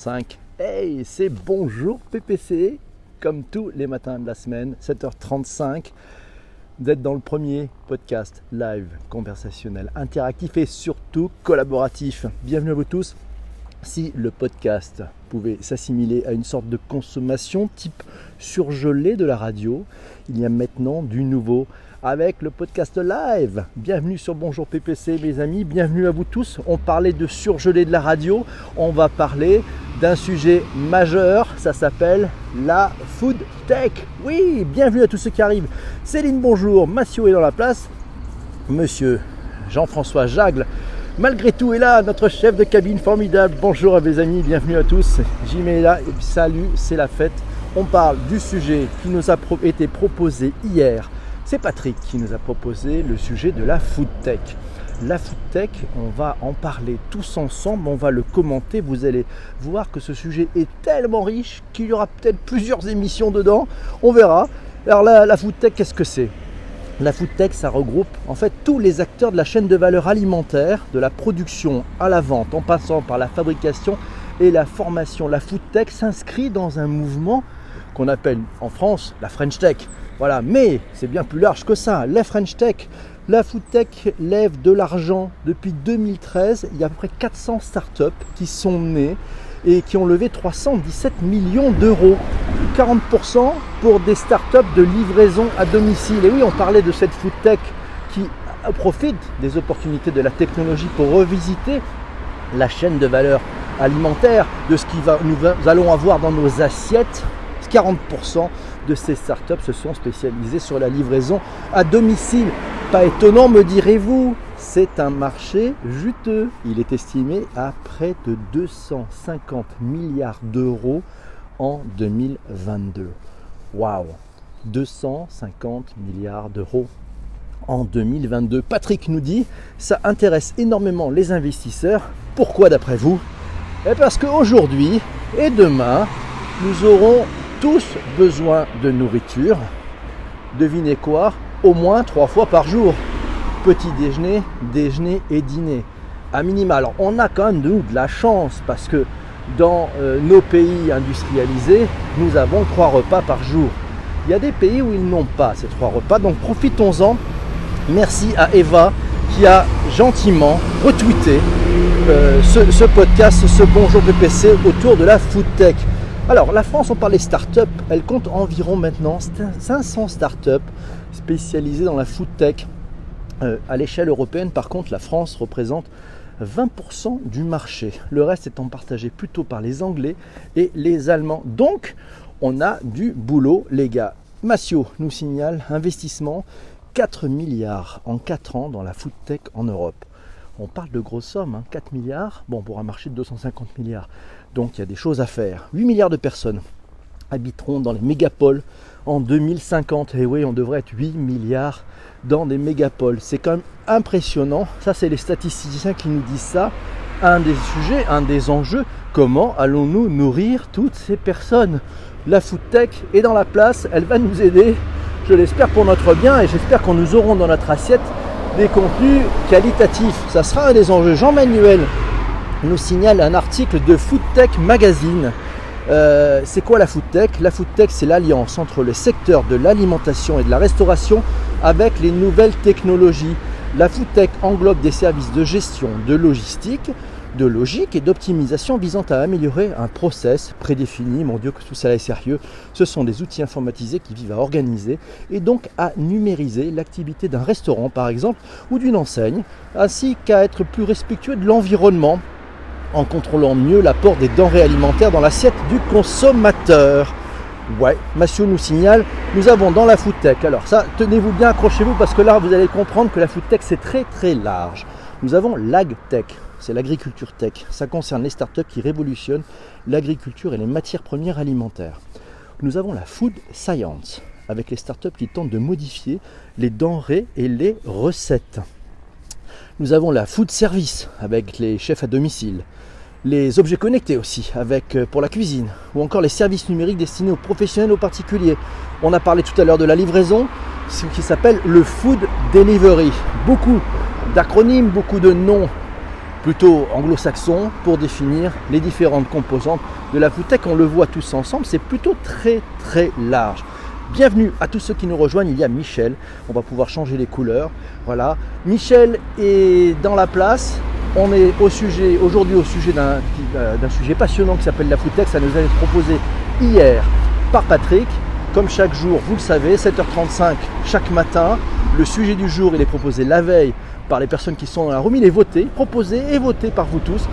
5. Hey, c'est bonjour PPC, comme tous les matins de la semaine, 7h35. Vous êtes dans le premier podcast live, conversationnel, interactif et surtout collaboratif. Bienvenue à vous tous. Si le podcast pouvait s'assimiler à une sorte de consommation type surgelé de la radio, il y a maintenant du nouveau avec le podcast live. Bienvenue sur Bonjour PPC mes amis, bienvenue à vous tous. On parlait de surgelé de la radio, on va parler d'un sujet majeur, ça s'appelle la food tech. Oui, bienvenue à tous ceux qui arrivent. Céline, bonjour, Mathieu est dans la place. Monsieur Jean-François Jagle, malgré tout, est là, notre chef de cabine formidable. Bonjour à mes amis, bienvenue à tous. Jim là, salut, c'est la fête. On parle du sujet qui nous a été proposé hier c'est Patrick qui nous a proposé le sujet de la food tech. La food tech, on va en parler tous ensemble, on va le commenter. Vous allez voir que ce sujet est tellement riche qu'il y aura peut-être plusieurs émissions dedans. On verra. Alors la, la food tech, qu'est-ce que c'est? La food tech, ça regroupe en fait tous les acteurs de la chaîne de valeur alimentaire, de la production à la vente, en passant par la fabrication et la formation. La food tech s'inscrit dans un mouvement qu'on appelle en France la French Tech. Voilà, mais c'est bien plus large que ça. La French Tech, la Food Tech lève de l'argent depuis 2013. Il y a à peu près 400 startups qui sont nées et qui ont levé 317 millions d'euros. 40% pour des startups de livraison à domicile. Et oui, on parlait de cette Food Tech qui profite des opportunités de la technologie pour revisiter la chaîne de valeur alimentaire, de ce que nous allons avoir dans nos assiettes. 40% de ces startups se sont spécialisées sur la livraison à domicile. Pas étonnant, me direz-vous, c'est un marché juteux. Il est estimé à près de 250 milliards d'euros en 2022. Waouh 250 milliards d'euros en 2022. Patrick nous dit, ça intéresse énormément les investisseurs. Pourquoi d'après vous? Eh Parce qu'aujourd'hui et demain, nous aurons tous besoin de nourriture. Devinez quoi? Au moins trois fois par jour. Petit déjeuner, déjeuner et dîner. À minima. Alors on a quand même de la chance parce que dans euh, nos pays industrialisés, nous avons trois repas par jour. Il y a des pays où ils n'ont pas ces trois repas, donc profitons-en. Merci à Eva qui a gentiment retweeté euh, ce, ce, podcast, ce Bonjour PPC autour de la food tech. Alors, la France, on parle des startups, elle compte environ maintenant 500 startups spécialisées dans la food tech. Euh, à l'échelle européenne, par contre, la France représente 20% du marché. Le reste étant partagé plutôt par les Anglais et les Allemands. Donc, on a du boulot, les gars. Massio nous signale investissement 4 milliards en 4 ans dans la food tech en Europe. On parle de grosses sommes, 4 hein. milliards, bon, pour un marché de 250 milliards. Donc il y a des choses à faire. 8 milliards de personnes habiteront dans les mégapoles en 2050. Et oui, on devrait être 8 milliards dans des mégapoles. C'est quand même impressionnant. Ça, c'est les statisticiens qui nous disent ça. Un des sujets, un des enjeux, comment allons-nous nourrir toutes ces personnes? La food tech est dans la place, elle va nous aider. Je l'espère pour notre bien et j'espère qu'on nous aurons dans notre assiette des contenus qualitatifs. Ça sera un des enjeux. Jean-Manuel nous signale un article de Foodtech Magazine. Euh, c'est quoi la Foodtech? La Foodtech, c'est l'alliance entre le secteur de l'alimentation et de la restauration avec les nouvelles technologies. La Foodtech englobe des services de gestion, de logistique, de logique et d'optimisation visant à améliorer un process prédéfini. Mon Dieu, que tout ça est sérieux. Ce sont des outils informatisés qui vivent à organiser et donc à numériser l'activité d'un restaurant, par exemple, ou d'une enseigne, ainsi qu'à être plus respectueux de l'environnement en contrôlant mieux l'apport des denrées alimentaires dans l'assiette du consommateur. Ouais, Mathieu nous signale, nous avons dans la food tech, alors ça, tenez-vous bien, accrochez-vous parce que là, vous allez comprendre que la food tech, c'est très très large. Nous avons l'agtech, c'est l'agriculture tech. Ça concerne les startups qui révolutionnent l'agriculture et les matières premières alimentaires. Nous avons la food science, avec les startups qui tentent de modifier les denrées et les recettes. Nous avons la food service, avec les chefs à domicile les objets connectés aussi, avec euh, pour la cuisine, ou encore les services numériques destinés aux professionnels, aux particuliers. On a parlé tout à l'heure de la livraison, ce qui s'appelle le food delivery. Beaucoup d'acronymes, beaucoup de noms plutôt anglo-saxon pour définir les différentes composantes de la food tech. On le voit tous ensemble, c'est plutôt très très large. Bienvenue à tous ceux qui nous rejoignent. Il y a Michel. On va pouvoir changer les couleurs. Voilà. Michel est dans la place. On est au sujet aujourd'hui au sujet d'un sujet passionnant qui s'appelle la food tech. Ça nous a été proposé hier par Patrick. Comme chaque jour, vous le savez, 7h35 chaque matin. Le sujet du jour, il est proposé la veille par les personnes qui sont dans la room. Il est voté, proposé et voté par vous tous.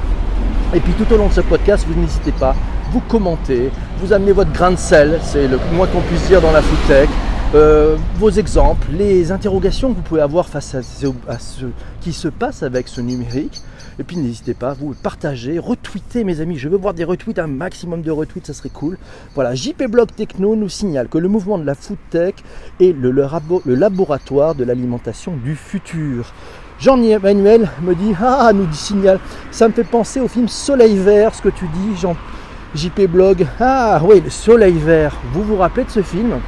Et puis tout au long de ce podcast, vous n'hésitez pas, vous commentez, vous amenez votre grain de sel, c'est le moins qu'on puisse dire dans la foodtech, euh, vos exemples, les interrogations que vous pouvez avoir face à ce, qui se passe avec ce numérique. Et puis n'hésitez pas, vous partagez, retweetez mes amis. Je veux voir des retweets, un maximum de retweets, ça serait cool. Voilà, JP Blog Techno nous signale que le mouvement de la foodtech est le, le, le laboratoire de l'alimentation du futur. Jean-Emmanuel me dit Ah, nous dit signal. Ça me fait penser au film Soleil Vert, ce que tu dis, Jean. JP Blog. Ah oui, le Soleil Vert. Vous vous rappelez de ce film?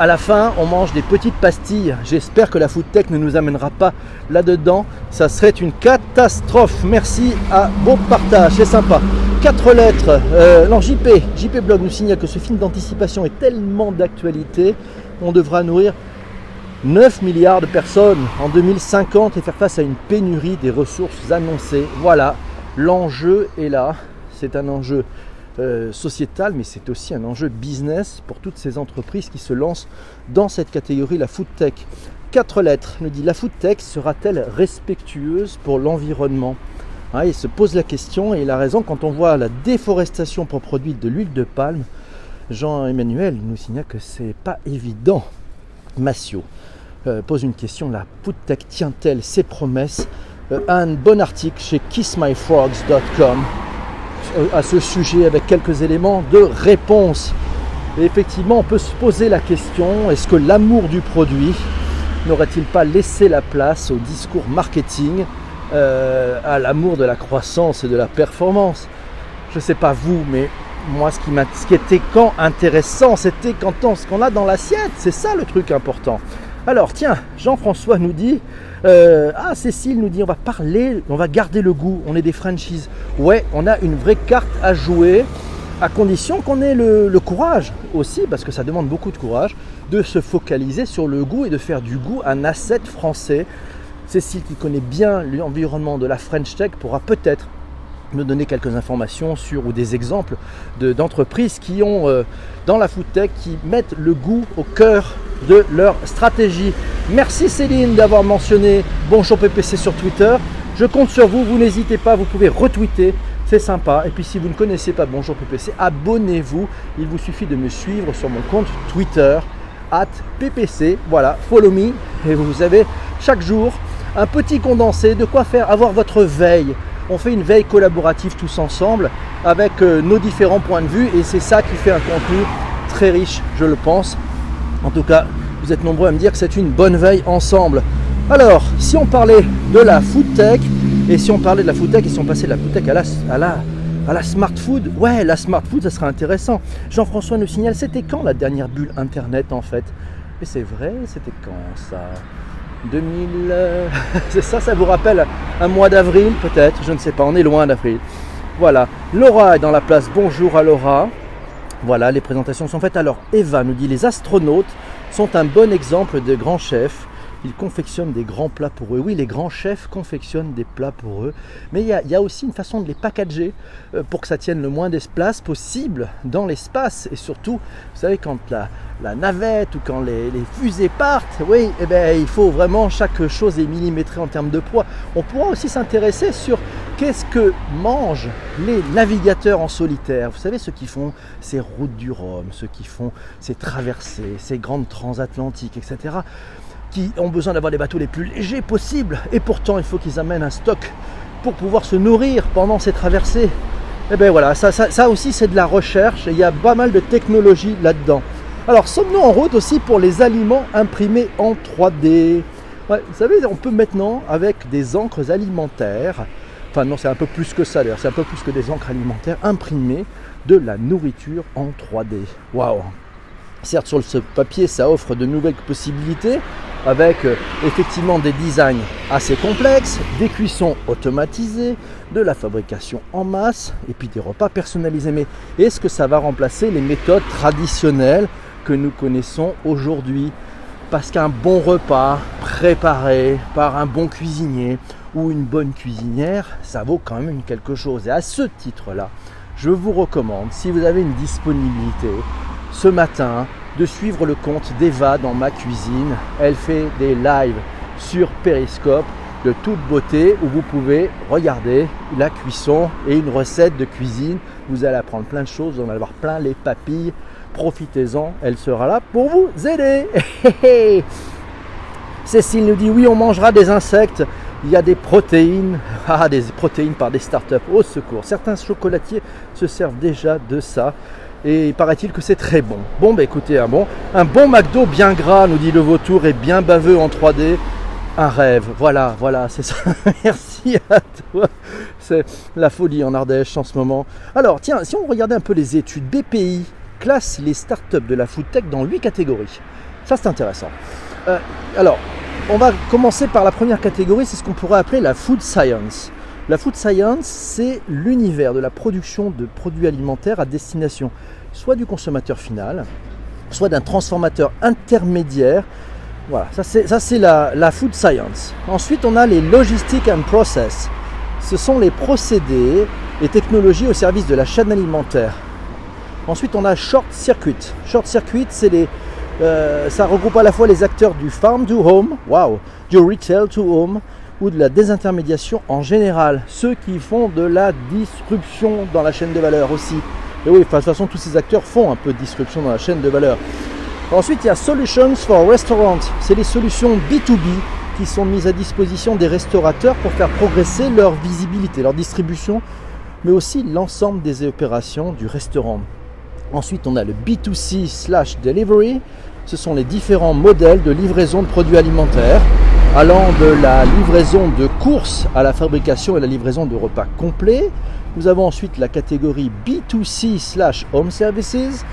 À la fin, on mange des petites pastilles. J'espère que la food tech ne nous amènera pas là-dedans. Ça serait une catastrophe. Merci à bon partage, c'est sympa. Quatre lettres. Euh, non, JP. JP Blog nous signale que ce film d'anticipation est tellement d'actualité. On devra nourrir 9 milliards de personnes en 2050 et faire face à une pénurie des ressources annoncées. Voilà, l'enjeu est là. C'est un enjeu euh, sociétal, mais c'est aussi un enjeu business pour toutes ces entreprises qui se lancent dans cette catégorie, la food tech. Quatre lettres nous dit la food tech sera-t-elle respectueuse pour l'environnement? Ah, Il se pose la question et il a raison quand on voit la déforestation pour produire de l'huile de palme. Jean-Emmanuel nous signale que c'est pas évident. Massio euh, pose une question la food tech tient-elle ses promesses? Euh, Un bon article chez kissmyfrogs.com à ce sujet avec quelques éléments de réponse. Et effectivement, on peut se poser la question est-ce que l'amour du produit n'aurait-il pas laissé la place au discours marketing, euh, à l'amour de la croissance et de la performance? Je ne sais pas vous, mais moi, ce qui, était quand intéressant, c'était quand on, ce qu'on a dans l'assiette. C'est ça le truc important. Alors, tiens, Jean-François nous dit euh, Ah, Cécile nous dit on va parler, on va garder le goût, on est des franchises. Ouais, on a une vraie carte à jouer, à condition qu'on ait le, courage aussi, parce que ça demande beaucoup de courage, de se focaliser sur le goût et de faire du goût un asset français. Cécile, qui connaît bien l'environnement de la French Tech, pourra peut-être nous donner quelques informations sur ou des exemples d'entreprises qui ont euh, dans la food tech qui mettent le goût au cœur de leur stratégie. Merci Céline d'avoir mentionné Bonjour PPC sur Twitter. Je compte sur vous, vous n'hésitez pas, vous pouvez retweeter, c'est sympa. Et puis si vous ne connaissez pas Bonjour PPC, abonnez-vous. Il vous suffit de me suivre sur mon compte Twitter at PPC. Voilà, follow me et vous avez chaque jour un petit condensé de quoi faire avoir votre veille on fait une veille collaborative tous ensemble avec euh, nos différents points de vue et c'est ça qui fait un contenu très riche, je le pense. En tout cas, vous êtes nombreux à me dire que c'est une bonne veille ensemble. Alors, si on parlait de la food tech et si on parlait de la food tech et si on passait de la food tech à la, à la, à la smart food, ouais, la smart food, ça serait intéressant. Jean-François nous signale, c'était quand la dernière bulle internet en fait? Et c'est vrai, c'était quand ça? 2000. Euh, c'est ça, ça vous rappelle un mois d'avril peut-être, je ne sais pas, on est loin d'avril. Voilà, Laura est dans la place, bonjour à Laura. Voilà, les présentations sont faites. Alors, Eva nous dit les astronautes sont un bon exemple de grands chefs ils confectionnent des grands plats pour eux. Oui, les grands chefs confectionnent des plats pour eux, mais il y a, aussi une façon de les packager euh, pour que ça tienne le moins d'espace possible dans l'espace. Et surtout, vous savez, quand la, navette ou quand les, fusées partent, oui, eh ben, il faut vraiment chaque chose est millimétrée en termes de poids. On pourra aussi s'intéresser sur qu'est-ce que mangent les navigateurs en solitaire. Vous savez, ceux qui font ces routes du Rhum, ceux qui font ces traversées, ces grandes transatlantiques, etc qui ont besoin d'avoir les bateaux les plus légers possibles. Et pourtant, il faut qu'ils amènent un stock pour pouvoir se nourrir pendant ces traversées. Et eh bien voilà, ça, ça, aussi c'est de la recherche et il y a pas mal de technologie là-dedans. Alors sommes-nous en route aussi pour les aliments imprimés en 3D Vous savez, on peut maintenant avec des encres alimentaires, enfin non c'est un peu plus que ça d'ailleurs, c'est un peu plus que des encres alimentaires, imprimer de la nourriture en 3D. Waouh Certes, sur ce papier, ça offre de nouvelles possibilités avec euh, effectivement des designs assez complexes, des cuissons automatisées, de la fabrication en masse et puis des repas personnalisés. Mais est-ce que ça va remplacer les méthodes traditionnelles que nous connaissons aujourd'hui? Parce qu'un bon repas préparé par un bon cuisinier ou une bonne cuisinière, ça vaut quand même quelque chose. Et à ce titre-là, je vous recommande, si vous avez une disponibilité, ce matin, de suivre le compte d'Eva dans ma cuisine. Elle fait des lives sur Periscope de toute beauté où vous pouvez regarder la cuisson et une recette de cuisine. Vous allez apprendre plein de choses, vous allez avoir plein les papilles. Profitez-en, elle sera là pour vous aider. Cécile nous dit oui, on mangera des insectes. Il y a des protéines, ah, des protéines par des startups. Au secours, certains chocolatiers se servent déjà de ça. Et il paraît-il que c'est très bon. Bon, bah écoutez, un bon, un bon McDo bien gras, nous dit le vautour, et bien baveux en 3D. Un rêve, voilà, voilà, c'est ça. Merci à toi. C'est la folie en Ardèche en ce moment. Alors, tiens, si on regardait un peu les études, BPI classe les startups de la foodtech dans 8 catégories. Ça, c'est intéressant. Euh, alors, on va commencer par la première catégorie, c'est ce qu'on pourrait appeler la food science. La food science, c'est l'univers de la production de produits alimentaires à destination soit du consommateur final, soit d'un transformateur intermédiaire. Voilà, ça c'est la, food science. Ensuite, on a les logistics and process. Ce sont les procédés et technologies au service de la chaîne alimentaire. Ensuite, on a short circuit. Short circuit, c'est les, euh, ça regroupe à la fois les acteurs du farm to home, wow, du retail to home, ou de la désintermédiation en général. Ceux qui font de la disruption dans la chaîne de valeur aussi. Et oui, de toute façon, tous ces acteurs font un peu de disruption dans la chaîne de valeur. Ensuite, il y a Solutions for Restaurants. C'est les solutions B2B qui sont mises à disposition des restaurateurs pour faire progresser leur visibilité, leur distribution, mais aussi l'ensemble des opérations du restaurant. Ensuite, on a le B2C slash delivery. Ce sont les différents modèles de livraison de produits alimentaires allant de la livraison de courses à la fabrication et la livraison de repas complets. Nous avons ensuite la catégorie B2C slash Home Services.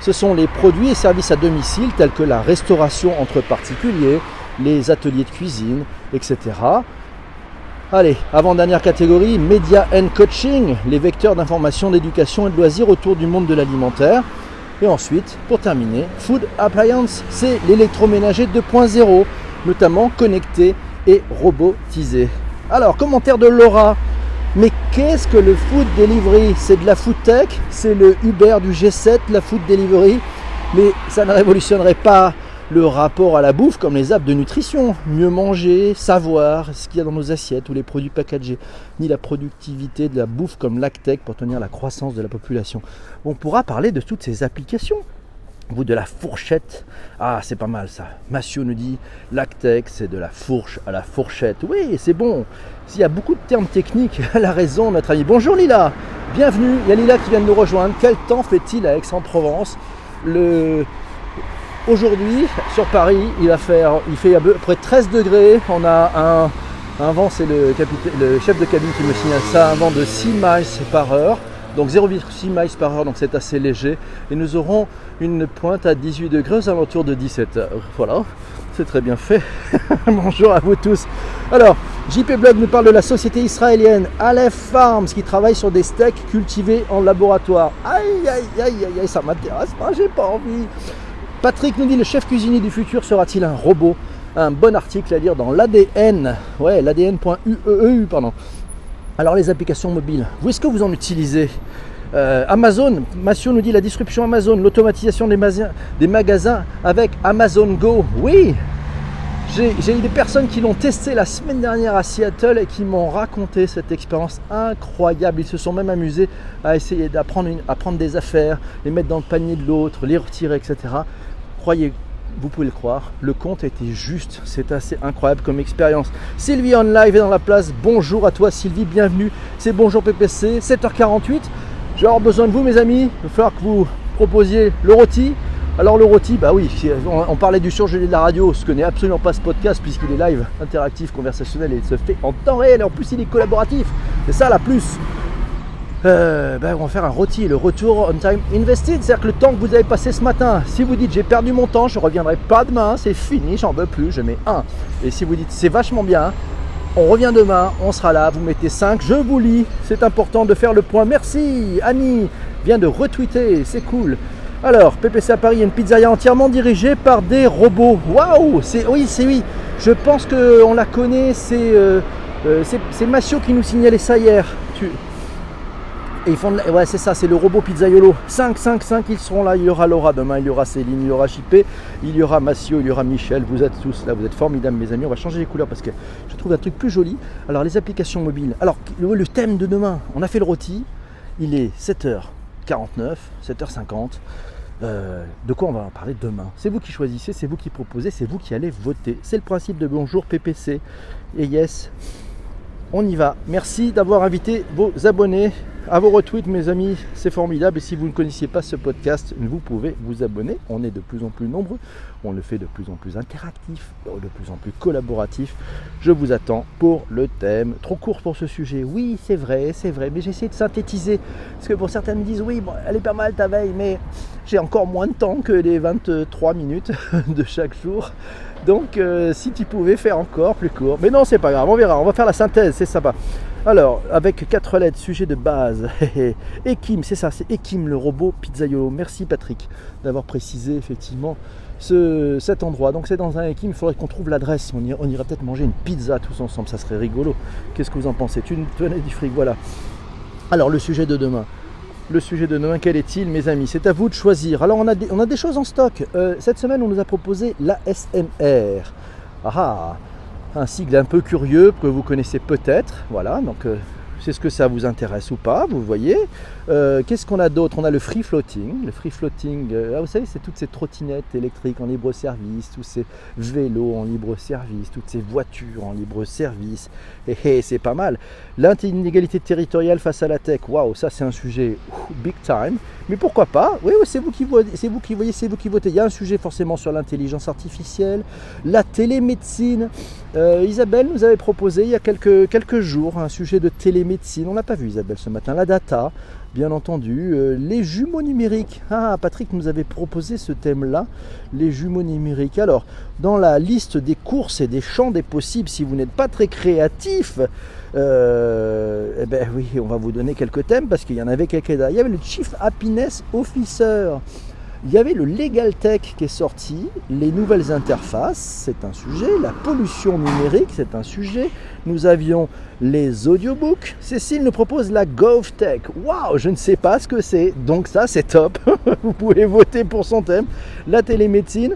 Ce sont les produits et services à domicile tels que la restauration entre particuliers, les ateliers de cuisine, etc. Allez, avant-dernière catégorie, Media and Coaching, les vecteurs d'information, d'éducation et de loisirs autour du monde de l'alimentaire. Et ensuite, pour terminer, Food Appliance, c'est l'électroménager 2.0 notamment connectés et robotisés. Alors, commentaire de Laura. Mais qu'est-ce que le food delivery? C'est de la food tech, c'est le Uber du G7, la food delivery? Mais ça ne révolutionnerait pas le rapport à la bouffe comme les apps de nutrition. Mieux manger, savoir ce qu'il y a dans nos assiettes ou les produits packagés, ni la productivité de la bouffe comme l'Actec pour tenir la croissance de la population. On pourra parler de toutes ces applications vous de la fourchette. Ah, c'est pas mal ça. Massio nous dit Lactec, c'est de la fourche à la fourchette. Oui, c'est bon. S'il y a beaucoup de termes techniques, elle a raison, notre ami. Bonjour Lila, bienvenue. Il y a Lila qui vient de nous rejoindre. Quel temps fait-il à Aix-en-Provence? Le... Aujourd'hui, sur Paris, il, va faire, il fait à peu près 13 degrés. On a un, un vent, c'est le, le chef de cabine qui me signale ça, un vent de 6 miles par heure donc 0,6 miles par heure, donc c'est assez léger. Et nous aurons une pointe à 18 degrés aux alentours de 17 heures. Voilà, c'est très bien fait. Bonjour à vous tous. Alors, JP Blog nous parle de la société israélienne Aleph Farms qui travaille sur des steaks cultivés en laboratoire. Aïe, aïe, aïe, aïe, ça m'intéresse pas, j'ai pas envie. Patrick nous dit le chef cuisinier du futur sera-t-il un robot? Un bon article à lire dans l'ADN. Ouais, l'ADN.ueu, pardon. Alors les applications mobiles, où est-ce que vous en utilisez? Euh, Amazon, Massio nous dit la disruption Amazon, l'automatisation des, magasins avec Amazon Go. Oui, j'ai eu des personnes qui l'ont testé la semaine dernière à Seattle et qui m'ont raconté cette expérience incroyable. Ils se sont même amusés à essayer d'apprendre des affaires, les mettre dans le panier de l'autre, les retirer, etc. Croyez vous pouvez le croire, le compte été juste. C'est assez incroyable comme expérience. Sylvie en live est dans la place. Bonjour à toi Sylvie, bienvenue. C'est Bonjour PPC, 7h48. J'ai avoir besoin de vous mes amis. Il va falloir que vous proposiez le rôti. Alors le rôti, bah oui, on parlait du surgelé de la radio, ce que n'est absolument pas ce podcast puisqu'il est live, interactif, conversationnel et il se fait en temps réel et en plus il est collaboratif. C'est ça la plus. ben, on va faire un rôti, le retour on time invested, c'est-à-dire que le temps que vous avez passé ce matin, si vous dites j'ai perdu mon temps, je reviendrai pas demain, c'est fini, j'en veux plus, je mets 1. Et si vous dites c'est vachement bien, on revient demain, on sera là, vous mettez 5, je vous lis, c'est important de faire le point. Merci, Annie vient de retweeter, c'est cool. Alors, PPC à Paris, une pizzeria entièrement dirigée par des robots. Waouh C'est oui, c'est oui. Je pense qu'on la connaît, c'est euh, euh, Massio qui nous signalait ça hier. Et ils font Ouais, c'est ça, c'est le robot Pizzaiolo. 5, 5, 5, ils seront là. Il y aura Laura demain, il y aura Céline, il y aura Chipé, il y aura Massio, il y aura Michel. Vous êtes tous là, vous êtes formidables, mes amis. On va changer les couleurs parce que je trouve un truc plus joli. Alors, les applications mobiles. Alors, le, thème de demain, on a fait le rôti. Il est 7h49, 7h50. Euh, de quoi on va en parler demain? C'est vous qui choisissez, c'est vous qui proposez, c'est vous qui allez voter. C'est le principe de Bonjour PPC. Et yes, on y va. Merci d'avoir invité vos abonnés à vos retweets, mes amis, c'est formidable. Et si vous ne connaissiez pas ce podcast, vous pouvez vous abonner. On est de plus en plus nombreux. On le fait de plus en plus interactif, de plus en plus collaboratif. Je vous attends pour le thème. Trop court pour ce sujet. Oui, c'est vrai, c'est vrai. Mais j'essaie de synthétiser. Parce que pour certains me disent, oui, elle est pas mal ta veille, mais j'ai encore moins de temps que les 23 minutes de chaque jour. Donc, euh, si tu pouvais faire encore plus court. Mais non, c'est pas grave, on verra. On va faire la synthèse, c'est sympa. Alors, avec quatre lettres, sujet de base. Ekim, c'est ça, c'est Ekim, le robot pizzaiolo. Merci Patrick d'avoir précisé effectivement ce, cet endroit. Donc c'est dans un Ekim, il faudrait qu'on trouve l'adresse. On, on ira peut-être manger une pizza tous ensemble, ça serait rigolo. Qu'est-ce que vous en pensez? Tu tenais du fric, voilà. Alors le sujet de demain. Le sujet de demain, quel est-il, mes amis? C'est à vous de choisir. Alors on a des, on a des choses en stock. Euh, cette semaine, on nous a proposé l'ASMR. Ah ah un sigle un peu curieux que vous connaissez peut-être. Voilà, donc euh, c'est ce que ça vous intéresse ou pas, vous voyez. Euh, qu'est-ce qu'on a d'autre? On a le free floating. Le free floating, euh, ah, vous savez, c'est toutes ces trottinettes électriques en libre service, tous ces vélos en libre service, toutes ces voitures en libre service. Et, et c'est pas mal. L'inégalité territoriale face à la tech, waouh, ça c'est un sujet big time. Mais pourquoi pas? Oui, c'est vous qui c'est vous qui voyez, c'est vous qui votez. Il y a un sujet forcément sur l'intelligence artificielle, la télémédecine. Euh, Isabelle nous avait proposé il y a quelques, jours un sujet de télémédecine. On n'a pas vu Isabelle ce matin. La data, bien entendu. Euh, les jumeaux numériques. Ah, Patrick nous avait proposé ce thème-là, les jumeaux numériques. Alors, dans la liste des courses et des champs des possibles, si vous n'êtes pas très créatif, euh, eh ben oui, on va vous donner quelques thèmes parce qu'il y en avait quelques-uns. Il y avait le Chief Happiness Officer. Il y avait le Legal Tech qui est sorti, les nouvelles interfaces, c'est un sujet, la pollution numérique, c'est un sujet. Nous avions les audiobooks. Cécile nous propose la GovTech. Waouh, je ne sais pas ce que c'est, donc ça c'est top. Vous pouvez voter pour son thème. La télémédecine,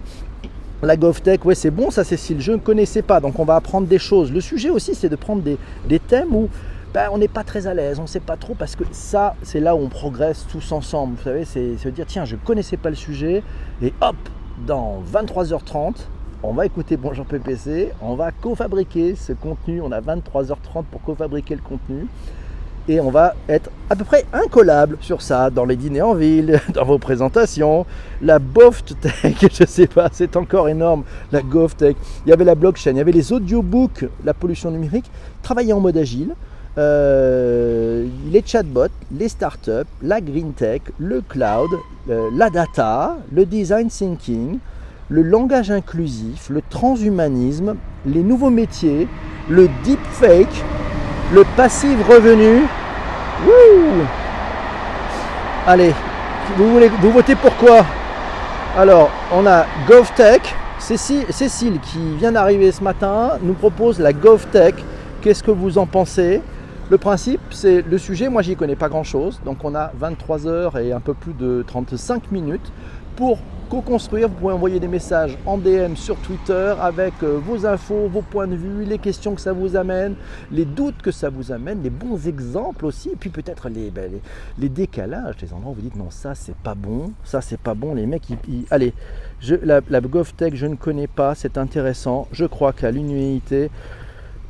la GovTech, ouais, c'est bon ça, Cécile. Je ne connaissais pas, donc on va apprendre des choses. Le sujet aussi, c'est de prendre des, des thèmes où ben, on n'est pas très à l'aise, on ne sait pas trop, parce que ça, c'est là où on progresse tous ensemble. Vous savez, c'est se dire, tiens, je ne connaissais pas le sujet, et hop, dans 23h30, on va écouter Bonjour PPC, on va co-fabriquer ce contenu, on a 23h30 pour co-fabriquer le contenu, et on va être à peu près incollable sur ça, dans les dîners en ville, dans vos présentations, la Boft je ne sais pas, c'est encore énorme, la GovTech, il y avait la blockchain, il y avait les audiobooks, la pollution numérique, travailler en mode agile, euh, les chatbots, les startups, la green tech, le cloud, euh, la data, le design thinking, le langage inclusif, le transhumanisme, les nouveaux métiers, le deepfake, le passif revenu. Allez, vous, voulez, vous votez pour quoi? Alors, on a GovTech. Cécile, qui vient d'arriver ce matin, nous propose la GovTech. Qu'est-ce que vous en pensez? Le principe, c'est le sujet, moi j'y connais pas grand-chose, donc on a 23 heures et un peu plus de 35 minutes pour co-construire. Vous pouvez envoyer des messages en DM sur Twitter avec euh, vos infos, vos points de vue, les questions que ça vous amène, les doutes que ça vous amène, les bons exemples aussi, et puis peut-être les, ben, décalages, les endroits où vous dites non, ça c'est pas bon, ça c'est pas bon, les mecs, ils, allez, la, la GovTech, je ne connais pas, c'est intéressant, je crois qu'à l'unité,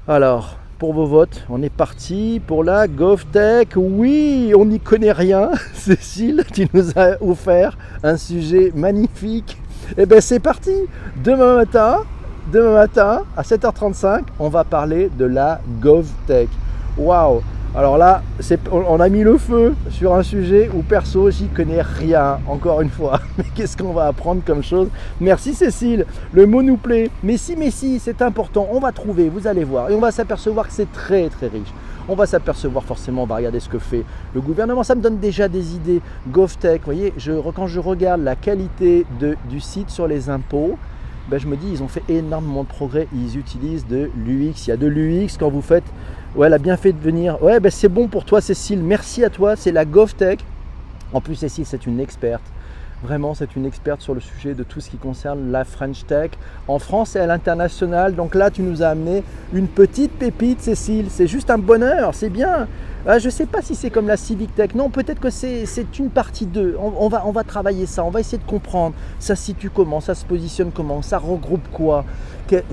alors, pour vos votes. On est parti pour la GovTech. Oui, on n'y connaît rien. Cécile, tu nous as offert un sujet magnifique. Eh bien c'est parti. Demain matin, demain matin à 7h35, on va parler de la GovTech. Waouh Alors là, on a mis le feu sur un sujet où perso, j'y connais rien, encore une fois. Mais qu'est-ce qu'on va apprendre comme chose? Merci Cécile, le mot nous plaît. Mais si, mais si, c'est important, on va trouver, vous allez voir. Et on va s'apercevoir que c'est très très riche. On va s'apercevoir forcément, on va regarder ce que fait le gouvernement. Ça me donne déjà des idées. GovTech, vous voyez, quand je regarde la qualité du site sur les impôts, ben, je me dis, ils ont fait énormément de progrès. Ils utilisent de l'UX. Il y a de l'UX quand vous faites. Ouais, elle a bien fait de venir. Ouais, ben, c'est bon pour toi, Cécile. Merci à toi. C'est la GovTech. En plus, Cécile, c'est une experte. Vraiment, c'est une experte sur le sujet de tout ce qui concerne la French Tech en France et à l'international. Donc là, tu nous as amené une petite pépite, Cécile. C'est juste un bonheur, c'est bien. Ah, je ne sais pas si c'est comme la Civic Tech. Non, peut-être que c'est une partie d'eux. On, va, travailler ça, on va essayer de comprendre. Ça situe comment, ça se positionne comment, ça regroupe quoi,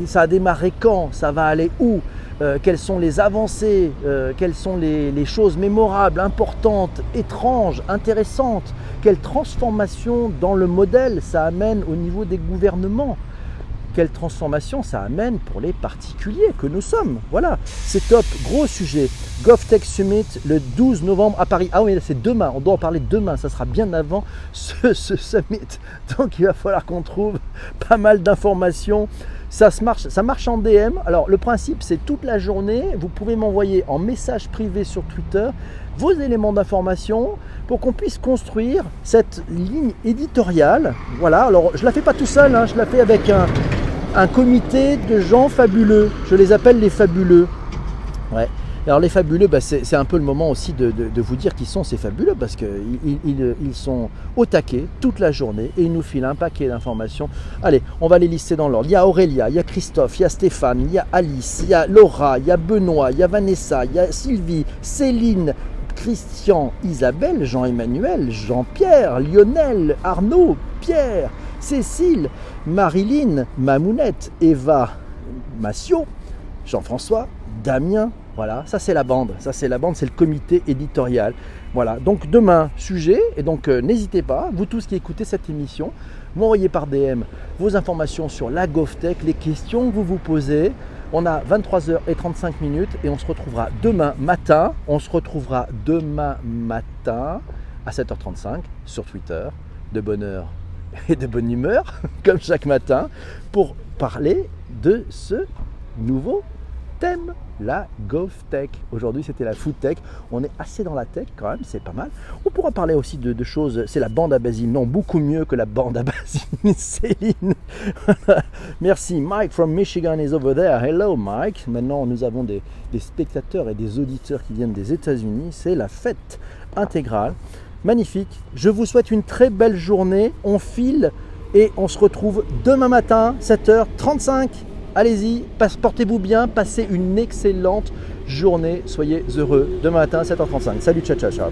ça a démarré quand, ça va aller où? Euh, quelles sont les avancées, euh, quelles sont les, choses mémorables, importantes, étranges, intéressantes, quelle transformation dans le modèle ça amène au niveau des gouvernements, quelle transformation ça amène pour les particuliers que nous sommes. Voilà, c'est top, gros sujet. GovTech Summit le 12 novembre à Paris. Ah oui, c'est demain, on doit en parler demain, ça sera bien avant ce, ce summit. Donc il va falloir qu'on trouve pas mal d'informations ça, marche, ça marche en DM. Alors le principe c'est toute la journée, vous pouvez m'envoyer en message privé sur Twitter vos éléments d'information pour qu'on puisse construire cette ligne éditoriale. Voilà, alors je ne la fais pas tout seul, hein. je la fais avec un, un comité de gens fabuleux. Je les appelle les fabuleux. Ouais. Alors les fabuleux, bah, c'est un peu le moment aussi de, vous dire qui sont ces fabuleux parce qu'ils ils, sont au taquet toute la journée et ils nous filent un paquet d'informations. Allez, on va les lister dans l'ordre. Il y a Aurélia, il y a Christophe, il y a Stéphane, il y a Alice, il y a Laura, il y a Benoît, il y a Vanessa, il y a Sylvie, Céline, Christian, Isabelle, Jean-Emmanuel, Jean-Pierre, Lionel, Arnaud, Pierre, Cécile, Marilyn, Mamounette, Eva, Massio, Jean-François, Damien, voilà, ça c'est la bande, ça c'est la bande, c'est le comité éditorial. Voilà, donc demain, sujet, et donc euh, n'hésitez pas, vous tous qui écoutez cette émission, m'envoyez par DM vos informations sur la GovTech, les questions que vous vous posez. On a 23h35 minutes et on se retrouvera demain matin. On se retrouvera demain matin à 7h35 sur Twitter, de bonne heure et de bonne humeur, comme chaque matin, pour parler de ce nouveau thème, la GovTech. Aujourd'hui, c'était la Food Tech. On est assez dans la tech quand même, c'est pas mal. On pourra parler aussi de, choses. C'est la bande à basine. Non, beaucoup mieux que la bande à basine. Céline. Merci. Mike from Michigan is over there. Hello, Mike. Maintenant, nous avons des, des spectateurs et des auditeurs qui viennent des États-Unis. C'est la fête intégrale. Magnifique. Je vous souhaite une très belle journée. On file et on se retrouve demain matin, 7h35. Allez-y, portez-vous bien, passez une excellente journée, soyez heureux. Demain matin, 7h35. Salut, ciao, ciao, ciao.